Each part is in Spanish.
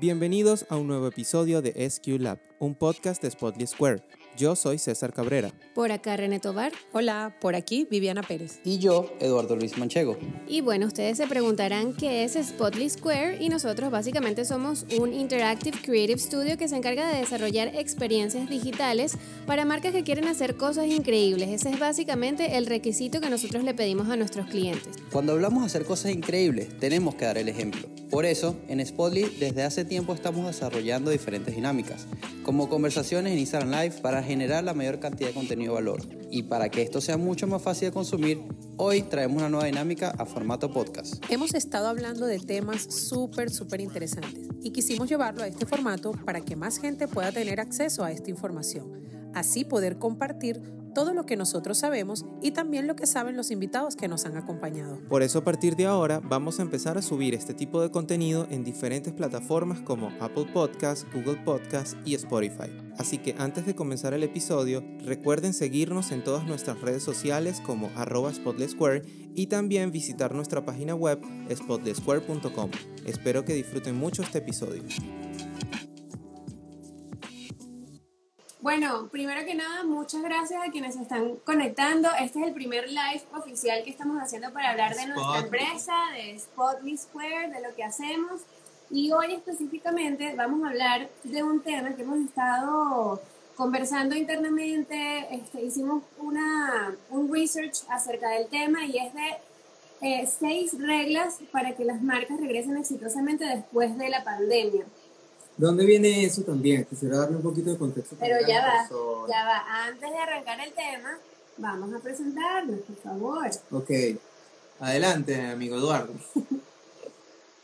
Bienvenidos a un nuevo episodio de SQ Lab, un podcast de Spotly Square. Yo soy César Cabrera. Por acá René Tobar. Hola, por aquí Viviana Pérez. Y yo, Eduardo Luis Manchego. Y bueno, ustedes se preguntarán qué es Spotly Square y nosotros básicamente somos un Interactive Creative Studio que se encarga de desarrollar experiencias digitales para marcas que quieren hacer cosas increíbles. Ese es básicamente el requisito que nosotros le pedimos a nuestros clientes. Cuando hablamos de hacer cosas increíbles, tenemos que dar el ejemplo. Por eso, en Spotly desde hace tiempo estamos desarrollando diferentes dinámicas, como conversaciones en Instagram Live para generar la mayor cantidad de contenido de valor. Y para que esto sea mucho más fácil de consumir, hoy traemos una nueva dinámica a formato podcast. Hemos estado hablando de temas súper, súper interesantes y quisimos llevarlo a este formato para que más gente pueda tener acceso a esta información. Así poder compartir todo lo que nosotros sabemos y también lo que saben los invitados que nos han acompañado. Por eso a partir de ahora vamos a empezar a subir este tipo de contenido en diferentes plataformas como Apple Podcasts, Google Podcasts y Spotify. Así que antes de comenzar el episodio, recuerden seguirnos en todas nuestras redes sociales como arroba Square y también visitar nuestra página web spotlesquare.com. Espero que disfruten mucho este episodio. Bueno, primero que nada, muchas gracias a quienes se están conectando. Este es el primer live oficial que estamos haciendo para hablar de nuestra empresa, de Spotly Square, de lo que hacemos. Y hoy específicamente vamos a hablar de un tema que hemos estado conversando internamente. Este, hicimos una, un research acerca del tema y es de eh, seis reglas para que las marcas regresen exitosamente después de la pandemia. ¿Dónde viene eso también? Quisiera darle un poquito de contexto. Pero ya va, ya va. Antes de arrancar el tema, vamos a presentarnos, por favor. Ok. Adelante, amigo Eduardo.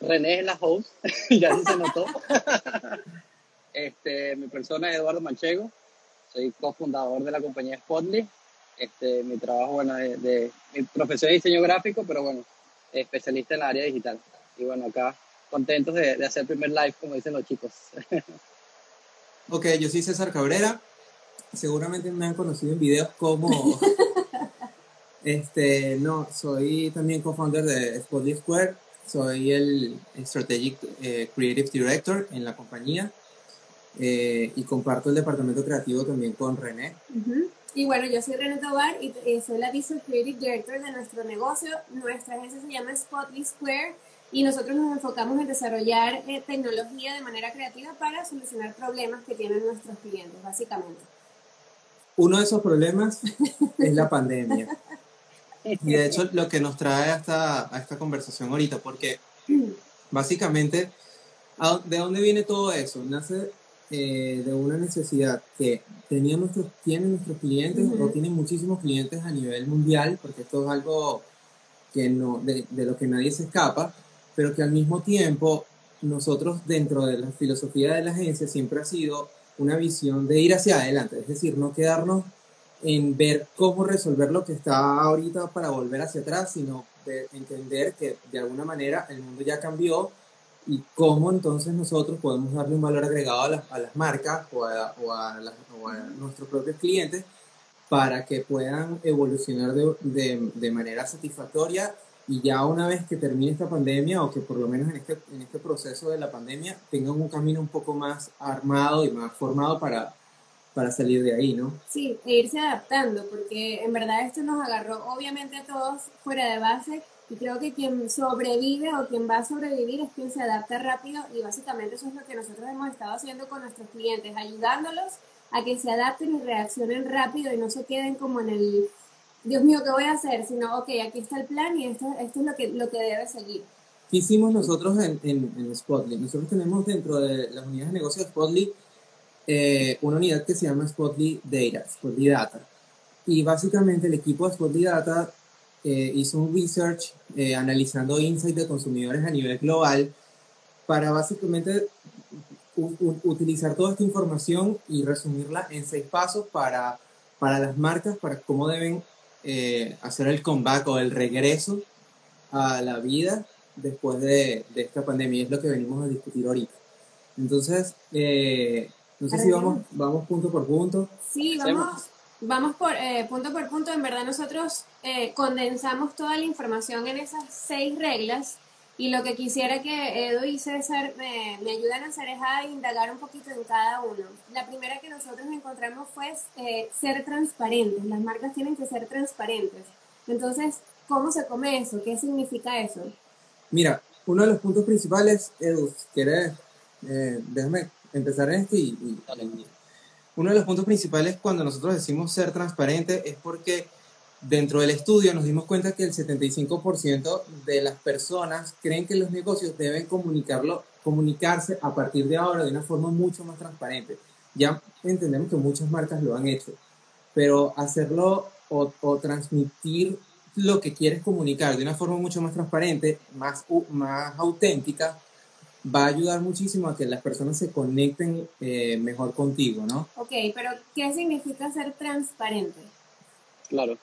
René es la host, ya se notó. este, mi persona es Eduardo Manchego, soy cofundador de la compañía Spotly. Este, mi trabajo, bueno, de, de, mi profesión de diseño gráfico, pero bueno, especialista en la área digital. Y bueno, acá contentos de, de hacer el primer live, como dicen los chicos. ok, yo soy César Cabrera. Seguramente me han conocido en videos como... este, no, soy también co-founder de Spotly Square. Soy el Strategic eh, Creative Director en la compañía. Eh, y comparto el departamento creativo también con René. Y bueno, yo soy René Tobar y soy la Visual Creative Director de nuestro negocio. Nuestra agencia se llama Spotly Square y nosotros nos enfocamos en desarrollar eh, tecnología de manera creativa para solucionar problemas que tienen nuestros clientes, básicamente. Uno de esos problemas es la pandemia. Y de hecho lo que nos trae a esta, a esta conversación ahorita, porque básicamente, ¿de dónde viene todo eso? Nace eh, de una necesidad que tenían nuestros, tienen nuestros clientes o tienen muchísimos clientes a nivel mundial, porque esto es algo que no, de, de lo que nadie se escapa, pero que al mismo tiempo nosotros dentro de la filosofía de la agencia siempre ha sido una visión de ir hacia adelante, es decir, no quedarnos en ver cómo resolver lo que está ahorita para volver hacia atrás, sino de entender que de alguna manera el mundo ya cambió y cómo entonces nosotros podemos darle un valor agregado a las, a las marcas o a, o, a nuestros propios clientes para que puedan evolucionar de, de manera satisfactoria y ya una vez que termine esta pandemia o que por lo menos en este, en este proceso de la pandemia tengan un camino un poco más armado y más formado para, para salir de ahí, ¿no? Sí, e irse adaptando, porque en verdad esto nos agarró obviamente a todos fuera de base y creo que quien sobrevive o quien va a sobrevivir es quien se adapta rápido y básicamente eso es lo que nosotros hemos estado haciendo con nuestros clientes, ayudándolos a que se adapten y reaccionen rápido y no se queden como en el Dios mío, ¿qué voy a hacer? Sino, ok, aquí está el plan y esto, esto es lo que, lo que debe seguir. ¿Qué hicimos nosotros en, en, en Spotly? Nosotros tenemos dentro de las unidades de negocio de Spotly eh, una unidad que se llama Spotly Data, Spotly Data. Y básicamente el equipo de Spotly Data eh, hizo un research eh, analizando insights de consumidores a nivel global para básicamente utilizar toda esta información y resumirla en seis pasos para, para las marcas, para cómo deben eh, hacer el comeback o el regreso a la vida después de, de, esta pandemia. Es lo que venimos a discutir ahorita. Entonces, eh, no sé si vamos, vamos punto por punto. Sí, vamos, vamos por eh, punto por punto. En verdad nosotros condensamos toda la información en esas seis reglas Y lo que quisiera que Edu y César me, me ayuden a hacer es a indagar un poquito en cada uno. La primera que nosotros encontramos fue eh, ser transparentes. Las marcas tienen que ser transparentes. Entonces, ¿cómo se come eso? ¿Qué significa eso? Mira, uno de los puntos principales, Edu, si quieres, eh, déjame empezar en este y, y, uno de los puntos principales cuando nosotros decimos ser transparente es porque dentro del estudio nos dimos cuenta que el 75% de las personas creen que los negocios deben comunicarlo, comunicarse a partir de ahora de una forma mucho más transparente. Ya entendemos que muchas marcas lo han hecho, pero hacerlo o, o transmitir lo que quieres comunicar de una forma mucho más transparente, más, más auténtica, va a ayudar muchísimo a que las personas se conecten eh, mejor contigo, ¿no? Ok, pero ¿qué significa ser transparente? Claro.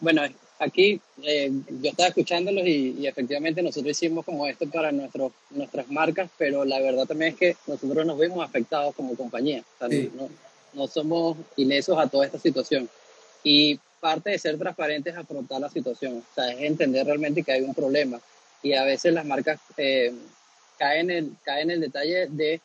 Bueno, aquí eh, yo estaba escuchándolos y, efectivamente nosotros hicimos como esto para nuestros, nuestras marcas, pero la verdad también es que nosotros nos vemos afectados como compañía. no, no somos ilesos a toda esta situación. Y parte de ser transparente es afrontar la situación, o sea, es entender realmente que hay un problema. Y a veces las marcas eh, caen, en, caen en el detalle de,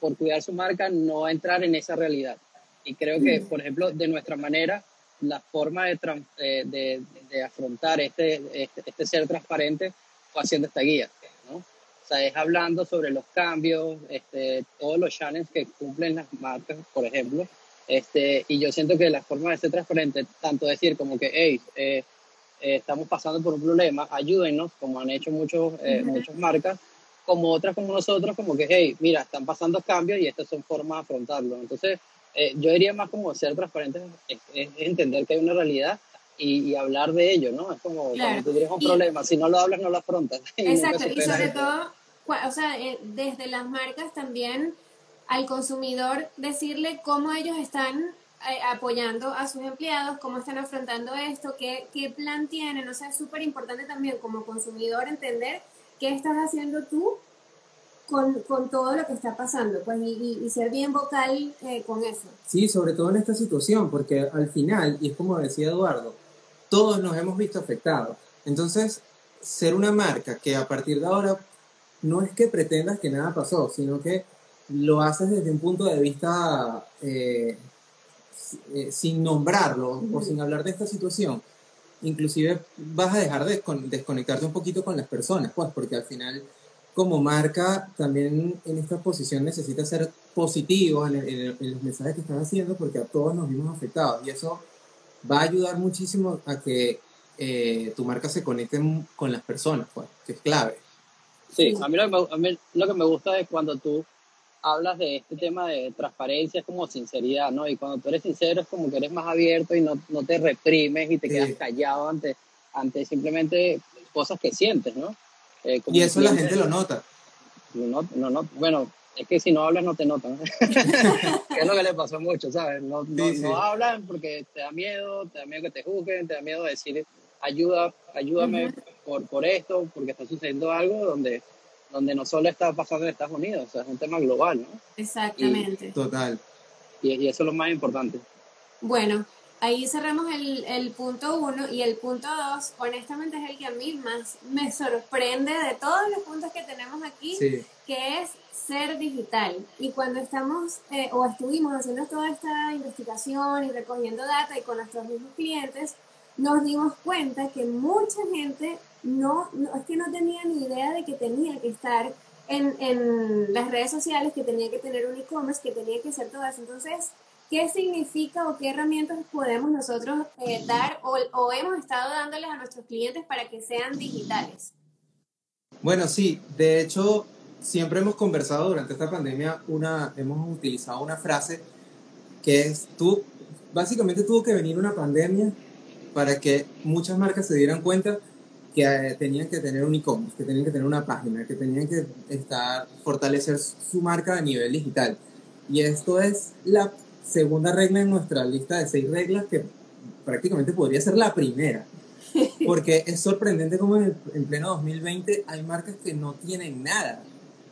por cuidar su marca, no entrar en esa realidad. Y creo que, por ejemplo, de nuestra manera, la forma de, de, de, afrontar este, este, este, ser transparente fue haciendo esta guía. ¿no? O sea, es hablando sobre los cambios, este, todos los channels que cumplen las marcas, por ejemplo, este, y yo siento que la forma de ser transparente, tanto decir como que, hey, eh, eh, estamos pasando por un problema, ayúdenos, como han hecho muchos, eh, muchas marcas, como otras como nosotros, como que, hey, mira, están pasando cambios y estas son formas de afrontarlo. Entonces, yo diría más como ser transparente es, entender que hay una realidad y, hablar de ello, ¿no? Es como cuando tú tienes un problema, si no lo hablas, no lo afrontas. Exacto, y sobre todo, o sea, desde las marcas también al consumidor decirle cómo ellos están eh, apoyando a sus empleados, cómo están afrontando esto, qué, qué plan tienen. O sea, es súper importante también como consumidor entender qué estás haciendo tú con, con, todo lo que está pasando, pues, y, y, ser bien vocal eh, con eso. Sí, sobre todo en esta situación, porque al final, y es como decía Eduardo, todos nos hemos visto afectados. Entonces, ser una marca que a partir de ahora no es que pretendas que nada pasó, sino que lo haces desde un punto de vista eh, eh, sin nombrarlo o sin hablar de esta situación, inclusive vas a dejar de desconectarte un poquito con las personas, pues porque al final como marca también en esta posición necesita ser positivo en, los mensajes que estás haciendo porque a todos nos vimos afectados y eso va a ayudar muchísimo a que eh, tu marca se conecte con las personas, pues, que es clave. Sí, a mí, a mí lo que me gusta es cuando tú hablas de este tema de transparencia, es como sinceridad, ¿no? Y cuando tú eres sincero es como que eres más abierto y no, no te reprimes y te quedas callado ante, ante simplemente cosas que sientes, ¿no? Eh, y eso la gente lo nota. No, no, no, bueno, es que si no hablas no te notan. es lo que le pasó mucho, ¿sabes? No, no, no, hablan porque te da miedo, te da miedo que te juzguen, te da miedo decir ayuda, ayúdame por, por esto, porque está sucediendo algo donde donde no solo está pasando en Estados Unidos, o sea, es un tema global, ¿no? Exactamente. total. Y, eso es lo más importante. Bueno, ahí cerramos el, el punto uno y el punto dos, honestamente es el que a mí más me sorprende de todos los puntos que tenemos aquí, que es ser digital. Y cuando estamos eh, o estuvimos haciendo toda esta investigación y recogiendo data y con nuestros mismos clientes, nos dimos cuenta que mucha gente no, es que no tenía ni idea de que tenía que estar en, en las redes sociales, que tenía que tener un e-commerce, que tenía que hacer todo eso. Entonces, ¿qué significa o qué herramientas podemos nosotros eh, dar o, o, hemos estado dándoles a nuestros clientes para que sean digitales? Bueno, sí, de hecho, siempre hemos conversado durante esta pandemia, una, hemos utilizado una frase que es, tú, básicamente tuvo que venir una pandemia para que muchas marcas se dieran cuenta que eh, tenían que tener un e-commerce, que tenían que tener una página, que tenían que estar, fortalecer su marca a nivel digital. Y esto es la segunda regla en nuestra lista de seis reglas que prácticamente podría ser la primera. Porque es sorprendente como en, en pleno 2020 hay marcas que no tienen nada.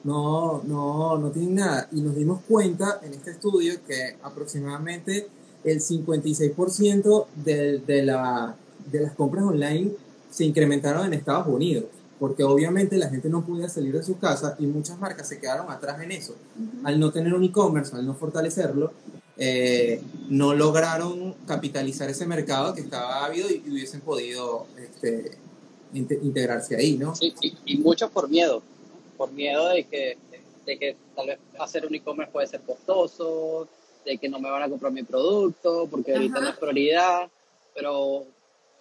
No, no, no tienen nada. Y nos dimos cuenta en este estudio que aproximadamente el 56% de, de, la, de las compras online se incrementaron en Estados Unidos. porque obviamente la gente no podía salir de su casa y muchas marcas se quedaron atrás en eso. Al no tener un e-commerce, al no fortalecerlo, eh, no lograron capitalizar ese mercado que estaba ávido y, hubiesen podido este, integrarse ahí, ¿no? Sí, y, mucho por miedo, por miedo de que, de que tal vez hacer un e-commerce puede ser costoso, de que no me van a comprar mi producto, porque ahorita no es prioridad, pero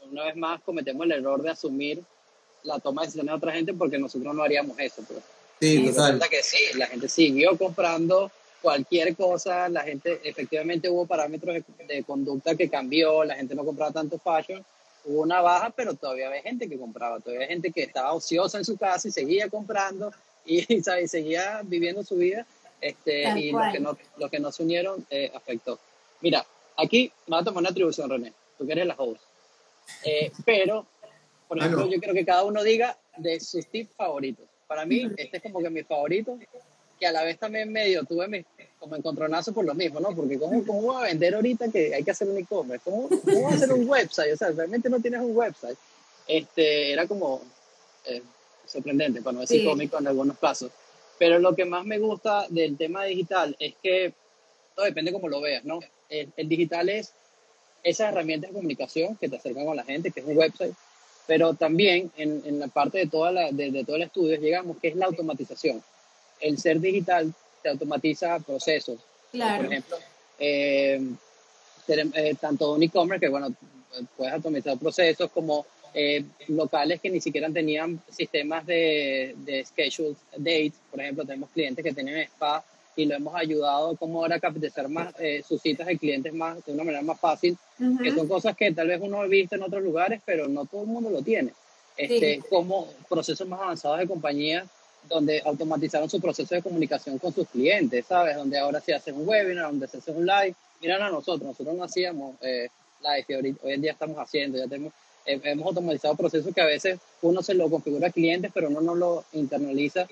una vez más cometemos el error de asumir la toma de decisiones de otra gente porque nosotros no haríamos eso. Pues. Sí, y resulta que sí, la gente siguió comprando cualquier cosa, la gente, efectivamente hubo parámetros de, conducta que cambió, la gente no compraba tanto fashion, hubo una baja, pero todavía había gente que compraba, todavía había gente que estaba ociosa en su casa y seguía comprando y, ¿sabes? seguía viviendo su vida, este, y los que, no, los que no se unieron eh, afectó. Mira, aquí me va a tomar una atribución, René, tú que eres la host. Eh, pero por ejemplo, yo quiero que cada uno diga de sus tips favoritos. Para mí, este es como que mi favorito, que a la vez también medio tuve mi, como encontronazo por lo mismo, ¿no? Porque ¿cómo, cómo voy a vender ahorita que hay que hacer un e-commerce? ¿Cómo, ¿Cómo voy a hacer un website? O sea, realmente no tienes un website. Este, era como eh, sorprendente, para no decir cómico en algunos casos. Pero lo que más me gusta del tema digital es que todo depende cómo lo veas, ¿no? El, el digital es esas herramientas de comunicación que te acercan con la gente, que es un website, pero también en, en la parte de, toda la, de, todo el estudio llegamos que es la automatización. El ser digital te automatiza procesos. Claro. Por ejemplo, eh, eh, tanto un e-commerce que, bueno, puedes automatizar procesos como eh, locales que ni siquiera tenían sistemas de, de schedule dates. Por ejemplo, tenemos clientes que tienen spa y lo hemos ayudado como ahora a capitalizar más eh, sus citas de clientes más de una manera más fácil, que son cosas que tal vez uno ha visto en otros lugares, pero no todo el mundo lo tiene. Este, Como procesos más avanzados de compañías donde automatizaron su proceso de comunicación con sus clientes, ¿sabes? Donde ahora se hace un webinar, donde se hace un live. Miran a nosotros, nosotros no hacíamos eh, live, hoy en día estamos haciendo, ya tenemos, eh, hemos automatizado procesos que a veces uno se lo configura a clientes, pero uno no lo internaliza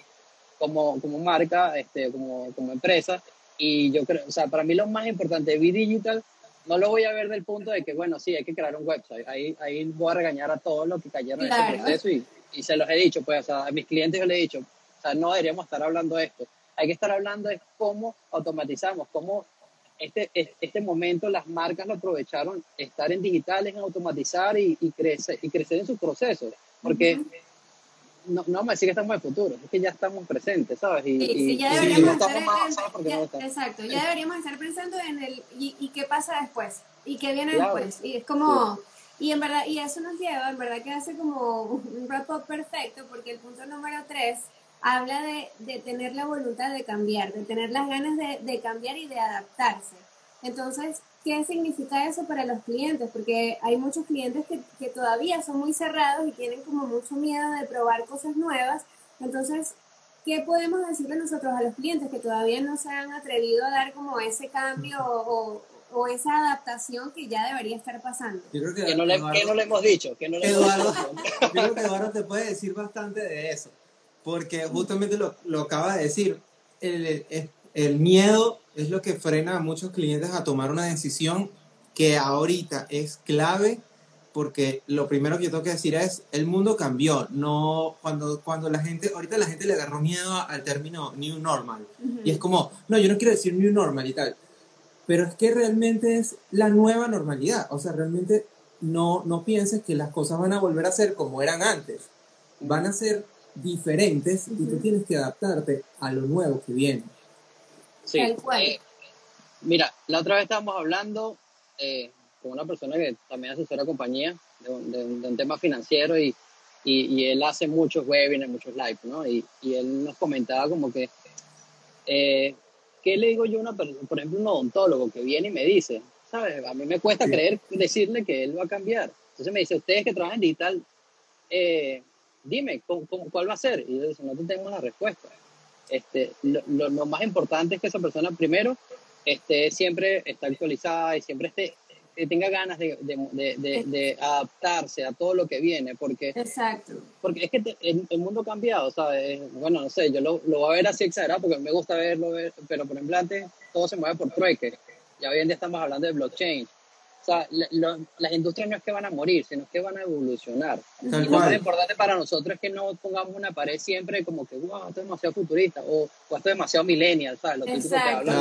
como, como marca, este, como, como empresa. Y yo creo, o sea, para mí lo más importante de B-Digital no lo voy a ver del punto de que, bueno, sí, hay que crear un website. Ahí, ahí voy a regañar a todos los que cayeron en ese proceso y, y, se los he dicho, pues, o sea, a mis clientes yo les he dicho, sea, no deberíamos estar hablando de esto. Hay que estar hablando de cómo automatizamos, cómo este, este momento las marcas lo aprovecharon, estar en digitales, en automatizar y, y, crecer, y crecer en sus procesos. Porque no, no me decir que estamos en futuro, es que ya estamos presentes, ¿sabes? Y, sí, ya deberíamos estar Exacto, ya deberíamos estar pensando en el y, y, qué pasa después, y qué viene después. Y es como, y en verdad, y eso nos lleva, en verdad que hace como un wrap-up perfecto, porque el punto número tres habla de, de, tener la voluntad de cambiar, de tener las ganas de, de cambiar y de adaptarse. Entonces, ¿qué significa eso para los clientes? Porque hay muchos clientes que, que, todavía son muy cerrados y tienen como mucho miedo de probar cosas nuevas. Entonces, ¿qué podemos decirle nosotros a los clientes que todavía no se han atrevido a dar como ese cambio o, o esa adaptación que ya debería estar pasando? Yo creo que, no, le, no le hemos dicho. Que no le Eduardo, hemos dicho. yo creo que Eduardo te puede decir bastante de eso, porque justamente lo, lo acaba de decir. El, el, el miedo es lo que frena a muchos clientes a tomar una decisión que ahorita es clave porque lo primero que yo tengo que decir es el mundo cambió no cuando cuando la gente ahorita la gente le agarró miedo al término new normal. Y es como no yo no quiero decir new normal y tal. Pero es que realmente es la nueva normalidad. O sea realmente no no pienses que las cosas van a volver a ser como eran antes. Van a ser diferentes y tú tienes que adaptarte a lo nuevo que viene Sí. Eh, mira, la otra vez estábamos hablando eh, con una persona que también asesora compañía de, un tema financiero y, y, él hace muchos webinars, muchos live, ¿no? Y, y él nos comentaba como que, eh, ¿qué le digo yo a una persona, por ejemplo, un odontólogo que viene y me dice, ¿sabes? A mí me cuesta creer, decirle que él va a cambiar. Entonces me dice, ustedes que trabajan en digital, eh, dime, cuál va a ser? Y yo digo, no tengo la respuesta. Este, lo, lo, más importante es que esa persona primero esté siempre está actualizada y siempre esté tenga ganas de, de, de, adaptarse a todo lo que viene, porque, Exacto. porque es que el, mundo ha cambiado, ¿sabes? Bueno, no sé, yo lo, lo voy a ver así exagerado porque me gusta verlo, pero por ejemplo antes todo se mueve por trueque, ya hoy en día estamos hablando de blockchain, o sea, las industrias no es que van a morir, sino que van a evolucionar. y lo más importante para nosotros es que no pongamos una pared siempre como que, wow, esto es demasiado futurista o, esto es demasiado millennial, ¿sabes? Lo típico que habla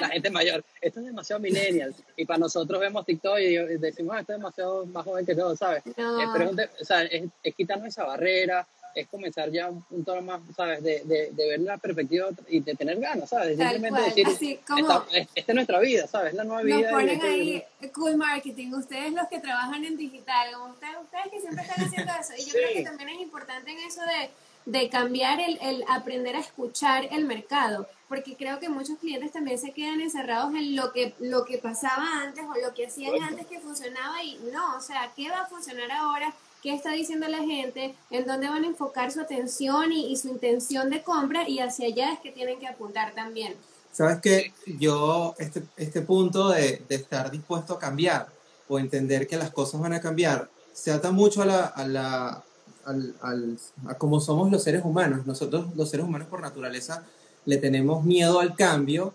la, gente, mayor, esto es demasiado millennial. Y para nosotros vemos TikTok y decimos, ah, esto es demasiado más joven que todo, ¿sabes? pero o sea, es, es quitarnos esa barrera, es comenzar ya un, tono más, ¿sabes? De, de, de, ver la perspectiva y de tener ganas, ¿sabes? Simplemente decir, Así, como esta, es nuestra vida, ¿sabes? La nueva vida. Nos ponen ahí cool marketing, ustedes los que trabajan en digital, como ustedes, ustedes que siempre están haciendo eso. Y yo creo que también es importante en eso de, de cambiar el, el aprender a escuchar el mercado porque creo que muchos clientes también se quedan encerrados en lo que, lo que pasaba antes o lo que hacían antes que funcionaba y no, o sea, ¿qué va a funcionar ahora? Qué está diciendo la gente, en dónde van a enfocar su atención y, su intención de compra y hacia allá es que tienen que apuntar también. Sabes que yo, este, este punto de, de, estar dispuesto a cambiar o entender que las cosas van a cambiar, se ata mucho a la, a la al, al, a cómo somos los seres humanos. Nosotros, los seres humanos, por naturaleza, le tenemos miedo al cambio,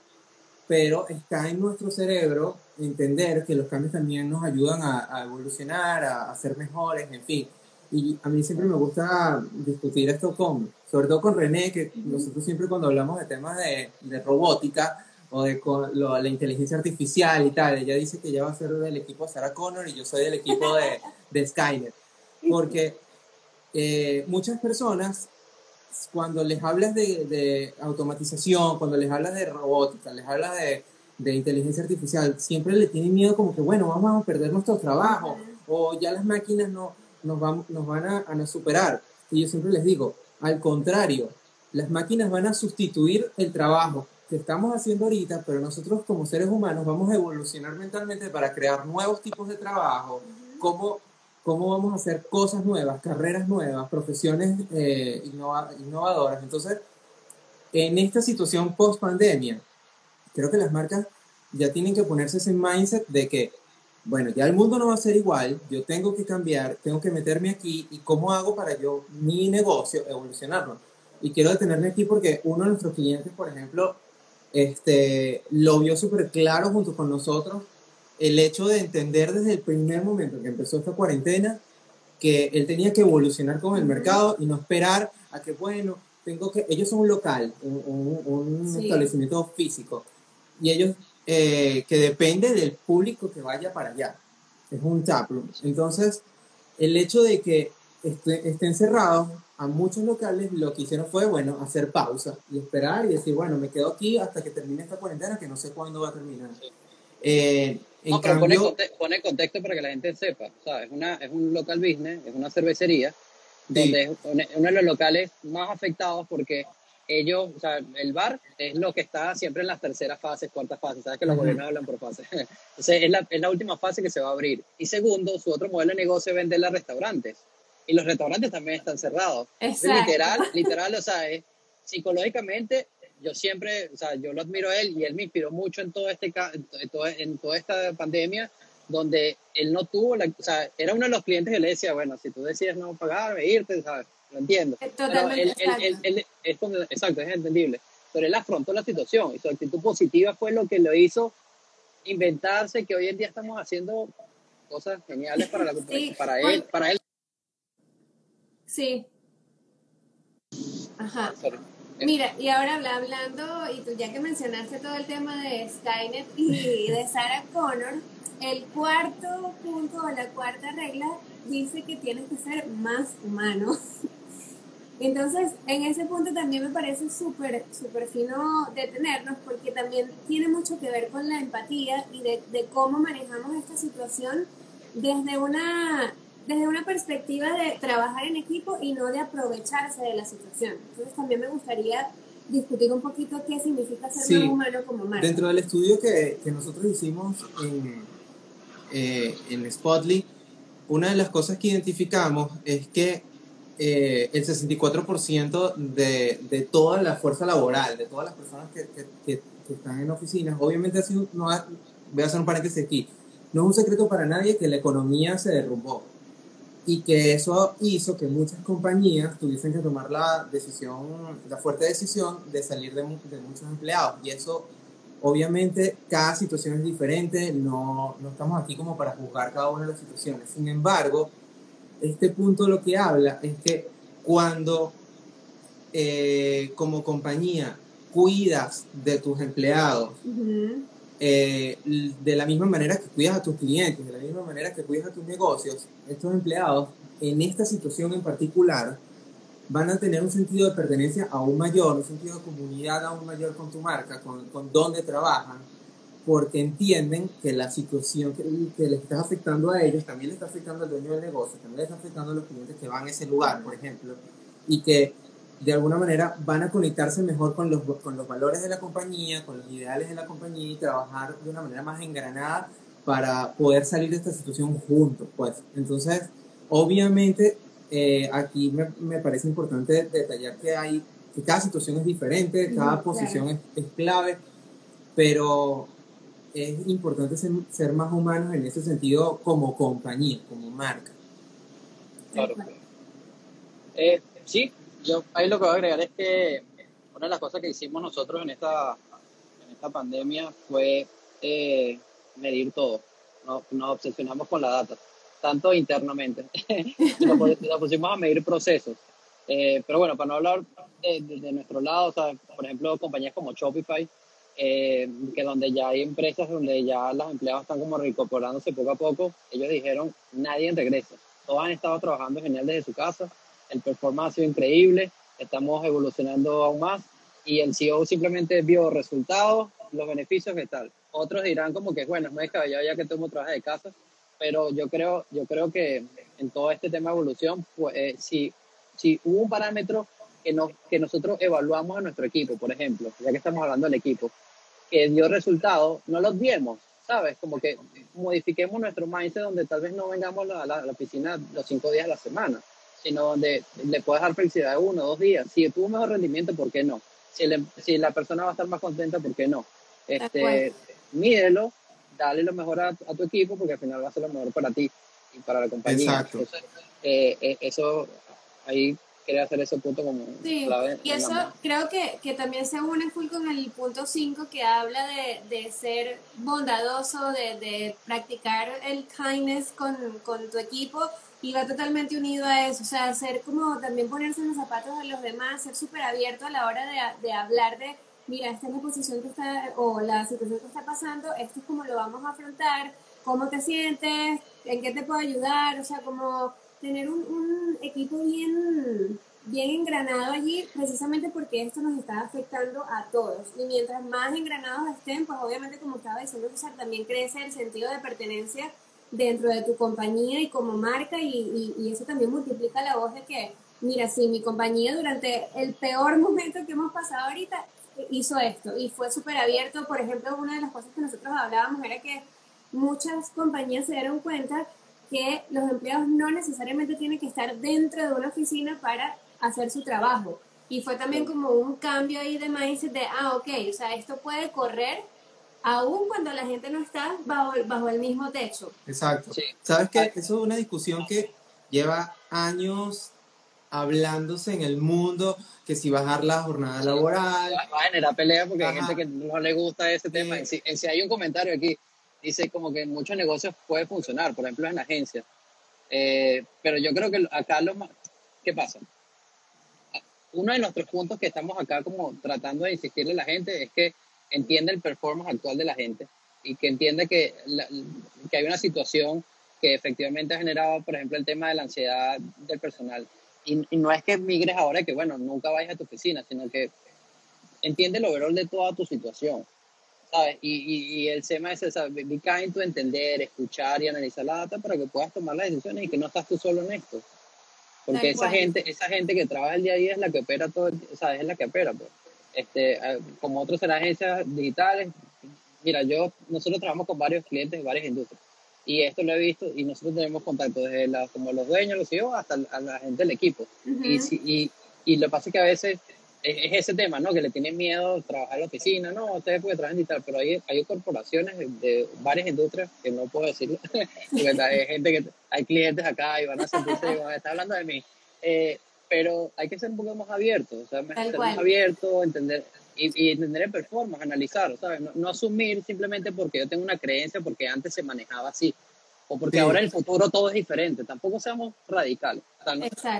pero está en nuestro cerebro entender que los cambios también nos ayudan a, evolucionar, a, ser mejores, en fin. Y a mí siempre me gusta discutir esto con, sobre todo con René, que nosotros siempre cuando hablamos de temas de, de robótica o de la inteligencia artificial y tal, ella dice que ella va a ser del equipo de Sarah Connor y yo soy del equipo de, de Skynet. Porque eh, muchas personas, cuando les hablas de, de automatización, cuando les hablas de robótica, les hablas de de inteligencia artificial siempre le tienen miedo como que, bueno, vamos a perder nuestro trabajo o ya las máquinas no, nos, van, nos van a, a superar. Y yo siempre les digo, al contrario, las máquinas van a sustituir el trabajo que estamos haciendo ahorita, pero nosotros como seres humanos vamos a evolucionar mentalmente para crear nuevos tipos de trabajo, cómo, cómo vamos a hacer cosas nuevas, carreras nuevas, profesiones eh, innovadoras. Entonces, en esta situación post pandemia, creo que las marcas ya tienen que ponerse ese mindset de que, bueno, ya el mundo no va a ser igual, yo tengo que cambiar, tengo que meterme aquí y cómo hago para yo, mi negocio, evolucionarlo. Y quiero detenerme aquí porque uno de nuestros clientes, por ejemplo, este, lo vio súper claro junto con nosotros, el hecho de entender desde el primer momento que empezó esta cuarentena, que él tenía que evolucionar con el mercado y no esperar a que, bueno, tengo que, ellos son un local, un, un, establecimiento físico y ellos eh, que depende del público que vaya para allá. Es un taproom. Entonces, el hecho de que esté, estén cerrados, a muchos locales lo que hicieron fue, bueno, hacer pausa y esperar y decir, bueno, me quedo aquí hasta que termine esta cuarentena que no sé cuándo va a terminar. Eh, en cambio, pone, contexto para que la gente sepa. O sea, es, una, es un local business, es una cervecería, donde es uno de los locales más afectados porque ellos, o sea, el bar es lo que está siempre en las terceras fases, cuartas fases, sabes que los gobiernos hablan por fases. Entonces, es la, es la, última fase que se va a abrir. Y segundo, su otro modelo de negocio es venderle a restaurantes. Y los restaurantes también están cerrados. literal, literal, o sea, psicológicamente, yo siempre, o sea, yo lo admiro a él y él me inspiró mucho en, todo este, en, todo, en toda esta pandemia, donde él no tuvo, la, o sea, era uno de los clientes que le decía, bueno, si tú decides no pagar, irte, ¿sabes? lo entiendo. Totalmente. es exacto, es entendible. Pero él afrontó la situación y su actitud positiva fue lo que lo hizo inventarse que hoy en día estamos haciendo cosas geniales para, la, para él. Para él. Sí. Ajá. Mira, y ahora hablando, y tú ya que mencionaste todo el tema de Skynet y de Sarah Connor, el cuarto punto o la cuarta regla dice que tienes que ser más humano. Entonces, en ese punto también me parece súper, súper fino detenernos porque también tiene mucho que ver con la empatía y de, cómo manejamos esta situación desde una, desde una perspectiva de trabajar en equipo y no de aprovecharse de la situación. Entonces, también me gustaría discutir un poquito qué significa ser más humano como marca. Dentro del estudio que, que nosotros hicimos en, eh, en Spotly, una de las cosas que identificamos es que eh, el 64% de, de, toda la fuerza laboral, de todas las personas que, que, están en oficinas, obviamente así no voy a hacer un paréntesis aquí, no es un secreto para nadie que la economía se derrumbó y que eso hizo que muchas compañías tuviesen que tomar la decisión, la fuerte decisión de salir de, de muchos empleados. Y eso Obviamente, cada situación es diferente, no, no estamos aquí como para juzgar cada una de las situaciones. Sin embargo, este punto lo que habla es que cuando eh, como compañía cuidas de tus empleados, eh, de la misma manera que cuidas a tus clientes, de la misma manera que cuidas a tus negocios, estos empleados en esta situación en particular van a tener un sentido de pertenencia aún mayor, un sentido de comunidad aún mayor con tu marca, con, con donde trabajan, porque entienden que la situación que, que les está afectando a ellos también le está afectando al dueño del negocio, también le está afectando a los clientes que van a ese lugar, por ejemplo, y que de alguna manera van a conectarse mejor con los, con los valores de la compañía, con los ideales de la compañía y trabajar de una manera más engranada para poder salir de esta situación juntos, pues. Entonces, obviamente, eh, aquí me, me, parece importante detallar que hay, que cada situación es diferente, cada posición es, es, clave, pero es importante ser, ser, más humanos en ese sentido como compañía, como marca. Claro. Eh, sí, yo ahí lo que voy a agregar es que una de las cosas que hicimos nosotros en esta, en esta pandemia fue eh, medir todo. Nos, obsesionamos con la data, tanto internamente. nos, pusimos a medir procesos. Eh, pero bueno, para no hablar de, de, de, nuestro lado, o sea, por ejemplo, compañías como Shopify, eh, que donde ya hay empresas donde ya los empleados están como reincorporándose poco a poco, ellos dijeron, nadie regresa. Todos han estado trabajando genial desde su casa el performance ha sido increíble, estamos evolucionando aún más y el CEO simplemente vio resultados, los beneficios que tal. Otros dirán como que bueno, es muy descabellado ya que mundo trabaja de casa, pero yo creo, yo creo que en todo este tema de evolución, pues eh, si, si hubo un parámetro que, no, que nosotros evaluamos a nuestro equipo, por ejemplo, ya que estamos hablando del equipo, que dio resultados, no los diemos, ¿sabes? Como que modifiquemos nuestro mindset donde tal vez no vengamos a la, a la oficina los cinco días a la semana sino donde le puedes dar felicidad de uno o dos días. Si tuvo mejor rendimiento, ¿por qué no? Si, le, si, la persona va a estar más contenta, ¿por qué no? Este, mídelo, dale lo mejor a, a, tu equipo, porque al final va a ser lo mejor para ti y para la compañía. Exacto. Entonces, eh, eh, eso, ahí quería hacer ese punto como sí, clave. Y eso creo que, que, también se une full con el punto 5 que habla de, de ser bondadoso, de, de, practicar el kindness con, con tu equipo y va totalmente unido a eso, o sea, ser como también ponerse en los zapatos de los demás, ser súper abierto a la hora de, de, hablar de, mira, esta es la posición que está, o la situación que está pasando, esto es como lo vamos a afrontar, cómo te sientes, en qué te puedo ayudar, o sea, como tener un, equipo bien, bien engranado allí, precisamente porque esto nos está afectando a todos. Y mientras más engranados estén, pues obviamente, como estaba diciendo César, también crece el sentido de pertenencia dentro de tu compañía y como marca y, y, y, eso también multiplica la voz de que, mira, si mi compañía durante el peor momento que hemos pasado ahorita hizo esto y fue súper abierto, por ejemplo, una de las cosas que nosotros hablábamos era que muchas compañías se dieron cuenta que los empleados no necesariamente tienen que estar dentro de una oficina para hacer su trabajo. Y fue también como un cambio ahí de mindset de, ah, ok, o sea, esto puede correr aún cuando la gente no está bajo, bajo el mismo techo. Exacto. Sí. ¿Sabes qué? Eso es una discusión que lleva años hablándose en el mundo, que si bajar la jornada laboral. Va a generar pelea porque Ajá. hay gente que no le gusta ese tema. Sí. Si, si, hay un comentario aquí, dice como que en muchos negocios puede funcionar, por ejemplo en agencias. Eh, pero yo creo que acá lo más... ¿Qué pasa? Uno de nuestros puntos que estamos acá como tratando de insistirle a la gente es que entiende el performance actual de la gente y que entiende que, la, que hay una situación que efectivamente ha generado, por ejemplo, el tema de la ansiedad del personal. Y, y, no es que migres ahora y que, bueno, nunca vayas a tu oficina, sino que entiende el overall de toda tu situación. ¿sabes? Y, y, y el tema es esa, be kind to entender, escuchar y analizar la data para que puedas tomar las decisiones y que no estás tú solo en esto. Porque esa gente, esa gente que trabaja el día a día es la que opera todo, o sea, es la que opera, pues este, como otros en agencias digitales, mira, yo, nosotros trabajamos con varios clientes de varias industrias y esto lo he visto y nosotros tenemos contacto desde la, como los dueños, los CEO, hasta a la gente del equipo. Uh -huh. y, y, y, lo que pasa es que a veces es, es, ese tema, ¿no? Que le tienen miedo trabajar en la oficina, no, ustedes pueden trabajar en digital, pero hay, hay corporaciones de, de varias industrias que no puedo decirlo, hay gente que, hay clientes acá y van a sentirse, está hablando de mí. Eh, pero hay que ser un poco más abiertos, o sea, ser más abierto, entender, y, entender el performance, analizar, ¿sabes? No, asumir simplemente porque yo tengo una creencia, porque antes se manejaba así, o porque ahora en el futuro todo es diferente. Tampoco seamos radicales.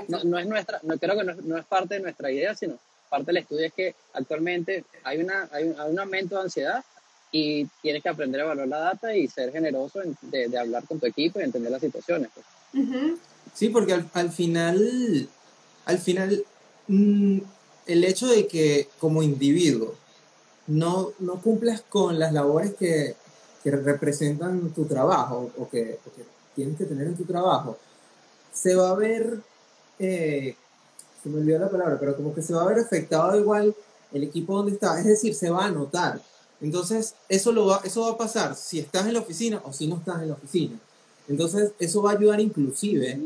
no, no, es nuestra, no creo que no, es parte de nuestra idea, sino parte del estudio es que actualmente hay, una, hay, un, aumento de ansiedad y tienes que aprender a valorar la data y ser generoso de, hablar con tu equipo y entender las situaciones. Pues. Sí, porque al, al final, al final, mm, el hecho de que como individuo no, no cumplas con las labores que, que representan tu trabajo o que, tienes que tener en tu trabajo, se va a ver, eh, se me olvidó la palabra, pero como que se va a ver afectado igual el equipo donde está, es decir, se va a notar. Entonces, eso, lo va, eso va a pasar si estás en la oficina o si no estás en la oficina. Entonces, eso va a ayudar inclusive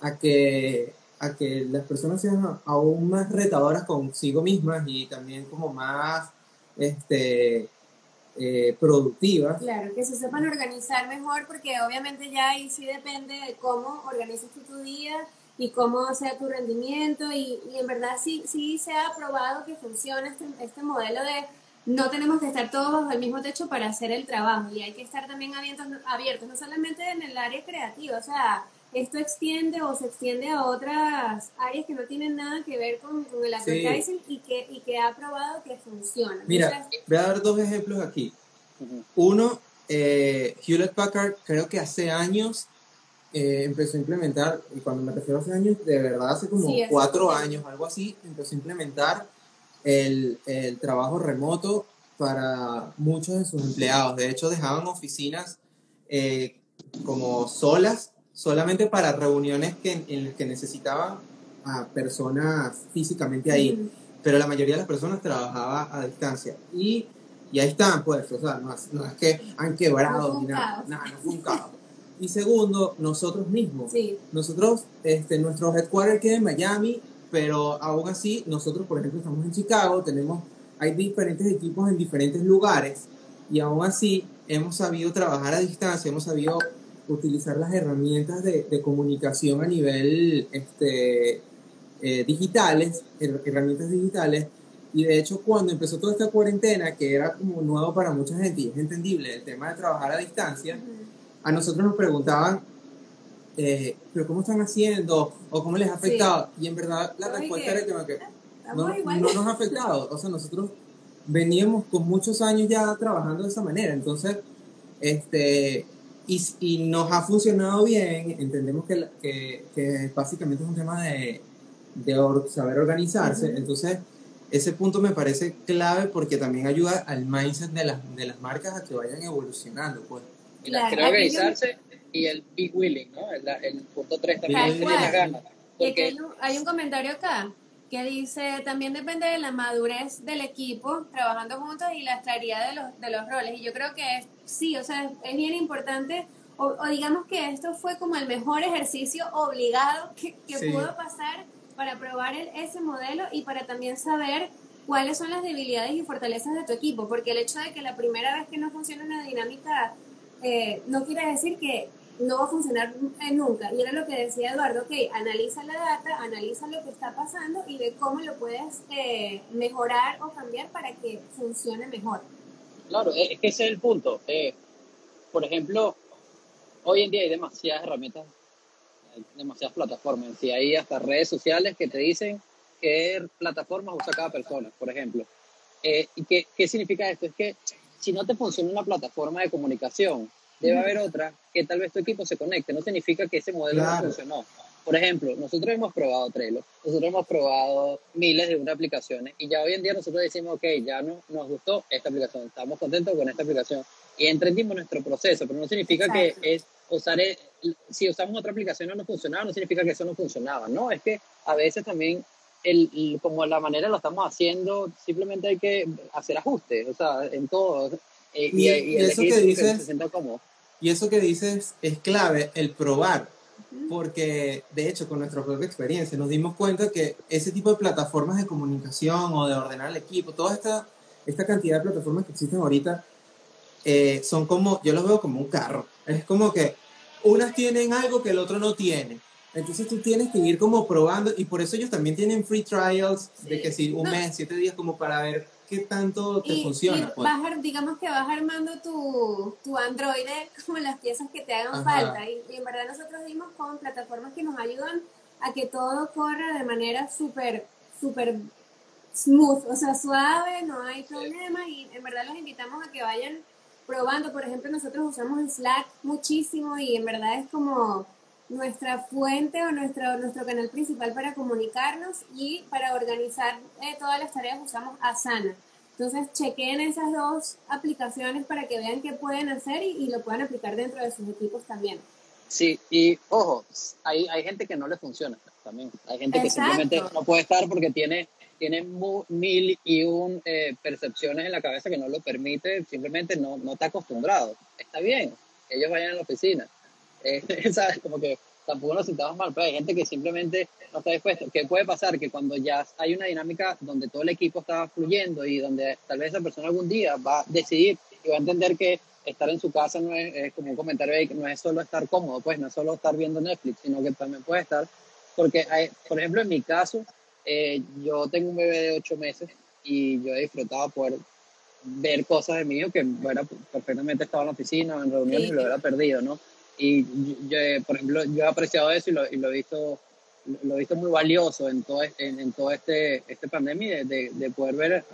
a que a que las personas sean aún más retadoras consigo mismas y también como más este, eh, productivas. Claro, que se sepan organizar mejor porque obviamente ya ahí sí depende de cómo organizas tu día y cómo sea tu rendimiento y, y, en verdad sí, sí se ha probado que funciona este, este modelo de no tenemos que estar todos bajo el mismo techo para hacer el trabajo y hay que estar también abiertos, abiertos no solamente en el área creativa, o sea, esto extiende o se extiende a otras áreas que no tienen nada que ver con, el advertising y, que, y que ha probado que funciona. Mira, voy a dar dos ejemplos aquí. Uno, eh, Hewlett Packard creo que hace años eh, empezó a implementar, y cuando me refiero a hace años, de verdad hace como cuatro años, algo así, empezó a implementar el, el trabajo remoto para muchos de sus empleados. De hecho, dejaban oficinas eh, como solas solamente para reuniones que, en las que necesitaban a personas físicamente ahí. Pero la mayoría de las personas trabajaba a distancia. Y, y ahí están, pues, o sea, no, es que han quebrado ni nada, nada, no fue un caos. Y segundo, nosotros mismos. Sí. Nosotros, este, nuestro headquarter queda en Miami, pero aún así, nosotros, por ejemplo, estamos en Chicago, tenemos, hay diferentes equipos en diferentes lugares, y aún así hemos sabido trabajar a distancia, hemos sabido utilizar las herramientas de, de comunicación a nivel este, eh, digitales, herramientas digitales. Y de hecho, cuando empezó toda esta cuarentena, que era como nuevo para mucha gente y es entendible el tema de trabajar a distancia, a nosotros nos preguntaban, eh, ¿pero cómo están haciendo? ¿O cómo les ha afectado? Y en verdad la respuesta era que, no, no nos ha afectado. O sea, nosotros veníamos con muchos años ya trabajando de esa manera. Entonces, este, y, y, nos ha funcionado bien, entendemos que, que, que básicamente es un tema de, de saber organizarse, entonces ese punto me parece clave porque también ayuda al mindset de las, de las marcas a que vayan evolucionando. Pues. Y las quiere organizarse y el be willing, ¿no? El, el punto 3 también. Porque... Un, hay un comentario acá que dice, también depende de la madurez del equipo trabajando juntos y la claridad de los, de los roles. Y yo creo que sí, o sea, es, bien importante, o, digamos que esto fue como el mejor ejercicio obligado que, pudo pasar para probar el, ese modelo y para también saber cuáles son las debilidades y fortalezas de tu equipo, porque el hecho de que la primera vez que no funciona una dinámica eh, no quiere decir que no va a funcionar nunca. Y era lo que decía Eduardo, ok, analiza la data, analiza lo que está pasando y ve cómo lo puedes eh, mejorar o cambiar para que funcione mejor. Claro, es que ese es el punto. Eh, por ejemplo, hoy en día hay demasiadas herramientas, hay demasiadas plataformas, y hay hasta redes sociales que te dicen qué plataformas usa cada persona, por ejemplo. Eh, ¿Y qué, qué significa esto? Es que si no te funciona una plataforma de comunicación, debe haber otra que tal vez tu equipo se conecte. No significa que ese modelo no funcionó. Por ejemplo, nosotros hemos probado Trello, nosotros hemos probado miles de aplicaciones y ya hoy en día nosotros decimos, ok, ya no, nos gustó esta aplicación, estamos contentos con esta aplicación y entendimos nuestro proceso, pero no significa que es usar, si usamos otra aplicación no nos funcionaba, no significa que eso no funcionaba, ¿no? Es que a veces también el, como la manera lo estamos haciendo, simplemente hay que hacer ajustes, o sea, en todo. Eh, y, eso que dices, y eso que dices es clave, el probar, porque de hecho con nuestra propia experiencia nos dimos cuenta que ese tipo de plataformas de comunicación o de ordenar el equipo, toda esta, esta cantidad de plataformas que existen ahorita, eh, son como, yo los veo como un carro, es como que unas tienen algo que el otro no tiene. Entonces tú tienes que ir como probando y por eso ellos también tienen free trials de que si un mes, siete días como para ver qué tanto te funciona. Y pues. digamos que vas armando tu, tu Android como las piezas que te hagan falta. Y, y, en verdad nosotros dimos con plataformas que nos ayudan a que todo corra de manera súper, súper smooth, o sea, suave, no hay problema y en verdad los invitamos a que vayan probando. Por ejemplo, nosotros usamos Slack muchísimo y en verdad es como nuestra fuente o nuestro, nuestro canal principal para comunicarnos y para organizar eh, todas las tareas usamos Asana. Entonces, chequen esas dos aplicaciones para que vean qué pueden hacer y, lo puedan aplicar dentro de sus equipos también. Sí, y ojo, hay, hay gente que no le funciona también. Hay gente que simplemente no puede estar porque tiene, tiene mil y un eh, percepciones en la cabeza que no lo permite, simplemente no, no está acostumbrado. Está bien, ellos vayan a la oficina eh, ¿sabes? Como que tampoco nos sintamos mal, pero hay gente que simplemente no está dispuesto. ¿Qué puede pasar? Que cuando ya hay una dinámica donde todo el equipo está fluyendo y donde tal vez esa persona algún día va a decidir y va a entender que estar en su casa no es, como un comentario ahí, no es solo estar cómodo, pues no es solo estar viendo Netflix, sino que también puede estar, porque hay, por ejemplo en mi caso, eh, yo tengo un bebé de ocho meses y yo he disfrutado poder ver cosas de mí que bueno, perfectamente estaba en la oficina, en reuniones y lo hubiera perdido, ¿no? Y yo, por ejemplo, yo he apreciado eso y lo, y lo, he visto lo he visto muy valioso en todo, en, en todo este, este pandemia de, de, poder ver,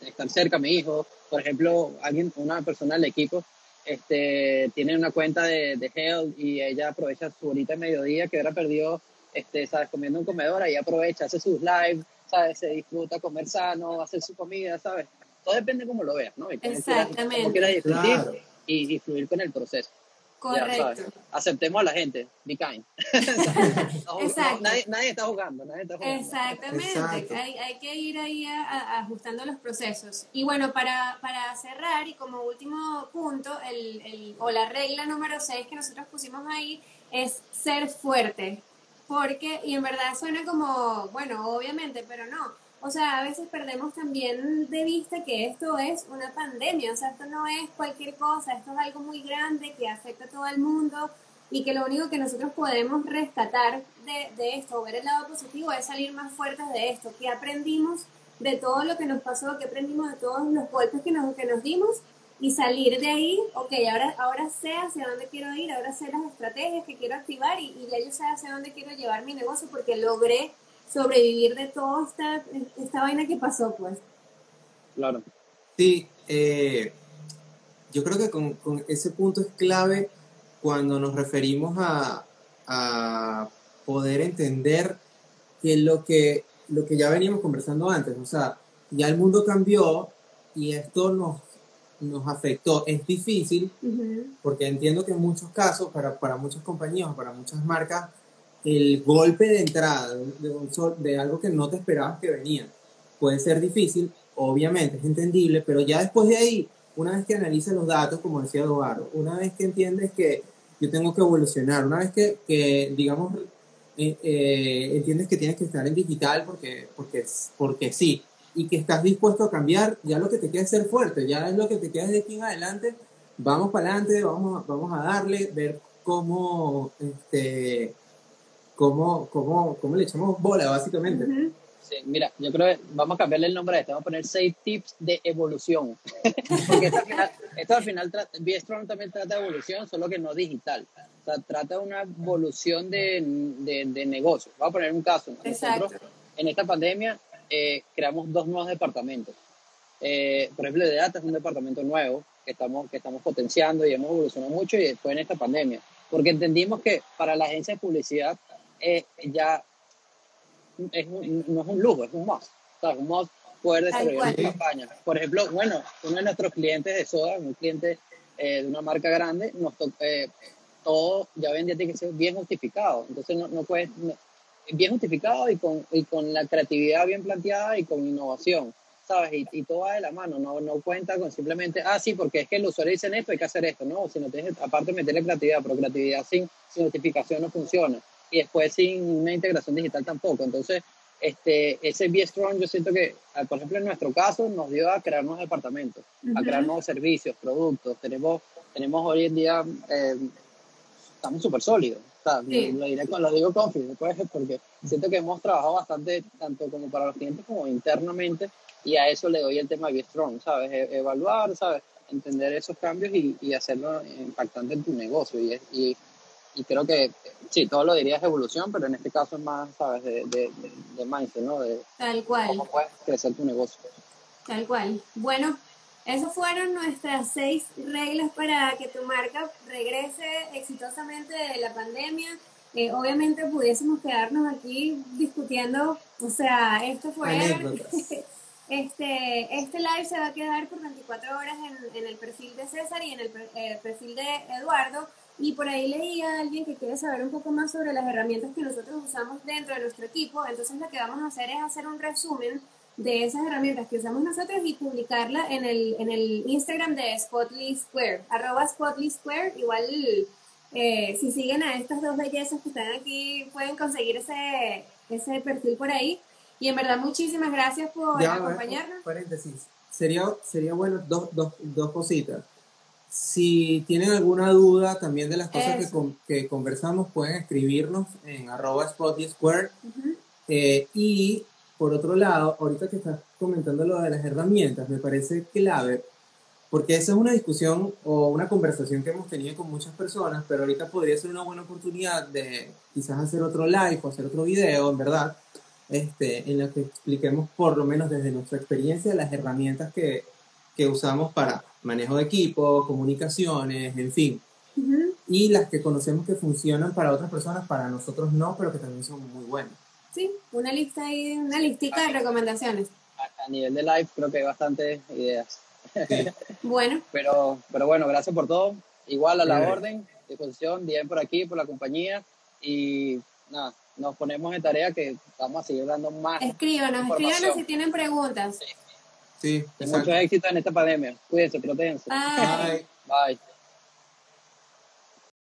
estar cerca a mi hijo. Por ejemplo, alguien, una persona del equipo este, tiene una cuenta de, de Health y ella aprovecha su horita de mediodía que hubiera perdido, este, ¿sabes? Comiendo un comedor, ahí aprovecha, hace sus lives, ¿sabes? Se disfruta comer sano, hace su comida, ¿sabes? Todo depende de cómo lo veas, ¿no? Y Exactamente. Cómo quieras disfrutar y, y fluir con el proceso. Correcto. Aceptemos a la gente, be kind. Exacto. nadie, nadie, está jugando, nadie está jugando. Exactamente, hay, hay, que ir ahí ajustando los procesos. Y bueno, para, para cerrar y como último punto, el, el, o la regla número 6 que nosotros pusimos ahí es ser fuerte. Porque, y en verdad suena como, bueno, obviamente, pero no o sea, a veces perdemos también de vista que esto es una pandemia, o sea, esto no es cualquier cosa, esto es algo muy grande que afecta a todo el mundo y que lo único que nosotros podemos rescatar de, de esto ver el lado positivo es salir más fuertes de esto, que aprendimos de todo lo que nos pasó, que aprendimos de todos los golpes que nos, que nos dimos y salir de ahí, ok, ahora, ahora sé hacia dónde quiero ir, ahora sé las estrategias que quiero activar y, y ya yo sé hacia dónde quiero llevar mi negocio porque logré sobrevivir de toda esta, esta vaina que pasó, pues. Claro. Sí, eh, yo creo que con, con, ese punto es clave cuando nos referimos a, a, poder entender que lo, que lo que ya veníamos conversando antes, o sea, ya el mundo cambió y esto nos, nos afectó. Es difícil porque entiendo que en muchos casos, para, para muchas compañías, para muchas marcas, el golpe de entrada de, de algo que no te esperabas que venía puede ser difícil, obviamente, es entendible, pero ya después de ahí, una vez que analizas los datos, como decía Eduardo, una vez que entiendes que yo tengo que evolucionar, una vez que, que digamos, eh, eh, entiendes que tienes que estar en digital porque, porque, porque sí, y que estás dispuesto a cambiar, ya lo que te queda es ser fuerte, ya es lo que te queda de aquí en adelante, vamos para adelante, vamos, vamos a darle, ver cómo este, cómo, cómo, cómo le echamos bola, básicamente. Sí, mira, yo creo que vamos a cambiarle el nombre a esto, vamos a poner seis tips de evolución. Porque esto al final, esto al final también trata de evolución, solo que no digital. O sea, trata de una evolución de, de, de negocio. Vamos a poner un caso. Nosotros, en esta pandemia, eh, creamos dos nuevos departamentos. Eh, por ejemplo, de data es un departamento nuevo que estamos, que estamos potenciando y hemos evolucionado mucho y después en esta pandemia. Porque entendimos que para la agencia de publicidad eh, ya es un, no es un lujo, es un must. O un must poder desarrollar una campaña. Por ejemplo, bueno, uno de nuestros clientes de Soda, un cliente eh, de una marca grande, nos eh, todo ya hoy en día tiene que ser bien justificado. Entonces, no, no puedes, bien justificado y con, y con la creatividad bien planteada y con innovación. ¿sabes? Y, y, todo va de la mano, no, no cuenta con simplemente, ah, sí, porque es que el usuario dice esto, hay que hacer esto, no, sino tienes, aparte meterle creatividad, pero creatividad sin, sin notificación no funciona y después sin una integración digital tampoco. Entonces, este, ese Be Strong yo siento que, ah, por ejemplo, en nuestro caso nos dio a crear nuevos departamentos, a crear nuevos servicios, productos. Tenemos, tenemos hoy en día, eh, estamos súper sólidos. Lo, diré, lo digo con pues, porque siento que hemos trabajado bastante, tanto como para los clientes como internamente, y a eso le doy el tema Be Strong, ¿sabes? E, evaluar, ¿sabes? Entender esos cambios y, y hacerlo impactante en tu negocio. Y, y, y, creo que, sí, todo lo dirías evolución, pero en este caso es más, ¿sabes? De, de, de mindset, ¿no? De Tal cual. cómo puedes crecer tu negocio. Tal cual. Bueno, esas fueron nuestras seis reglas para que tu marca regrese exitosamente de la pandemia. Eh, obviamente pudiésemos quedarnos aquí discutiendo, o sea, esto fue... Este, este live se va a quedar por 24 horas en, en el perfil de César y en el eh, perfil de Eduardo. Y por ahí leía a alguien que quiere saber un poco más sobre las herramientas que nosotros usamos dentro de nuestro equipo. Entonces lo que vamos a hacer es hacer un resumen de esas herramientas que usamos nosotros y publicarla en el, en el Instagram de Spotly Square, arroba Spotly Square. Igual, eh, si siguen a estas dos bellezas que están aquí, pueden conseguir ese, ese perfil por ahí. Y en verdad, muchísimas gracias por acompañarnos. paréntesis. Sería, sería bueno dos, dos, dos cositas. Si tienen alguna duda también de las cosas que, que, conversamos, pueden escribirnos en arroba Spotly Square. eh, y por otro lado, ahorita que estás comentando lo de las herramientas, me parece clave, porque esa es una discusión o una conversación que hemos tenido con muchas personas, pero ahorita podría ser una buena oportunidad de quizás hacer otro live o hacer otro video, en verdad, este, en la que expliquemos por lo menos desde nuestra experiencia las herramientas que, que usamos para manejo de equipo, comunicaciones, en fin. Uh -huh. Y las que conocemos que funcionan para otras personas, para nosotros no, pero que también son muy buenas. Sí, una lista ahí, una listita de recomendaciones. A, a, nivel de live creo que hay bastantes ideas. Sí. bueno. Pero, pero bueno, gracias por todo. Igual a la sí. orden, disposición, bien por aquí, por la compañía. Y nada, nos ponemos en tarea que vamos a seguir dando más. Escríbanos, escríbanos si tienen preguntas. Sí. Sí mucho éxito en esta pandemia. Cuídense, protéjense. Bye. Bye.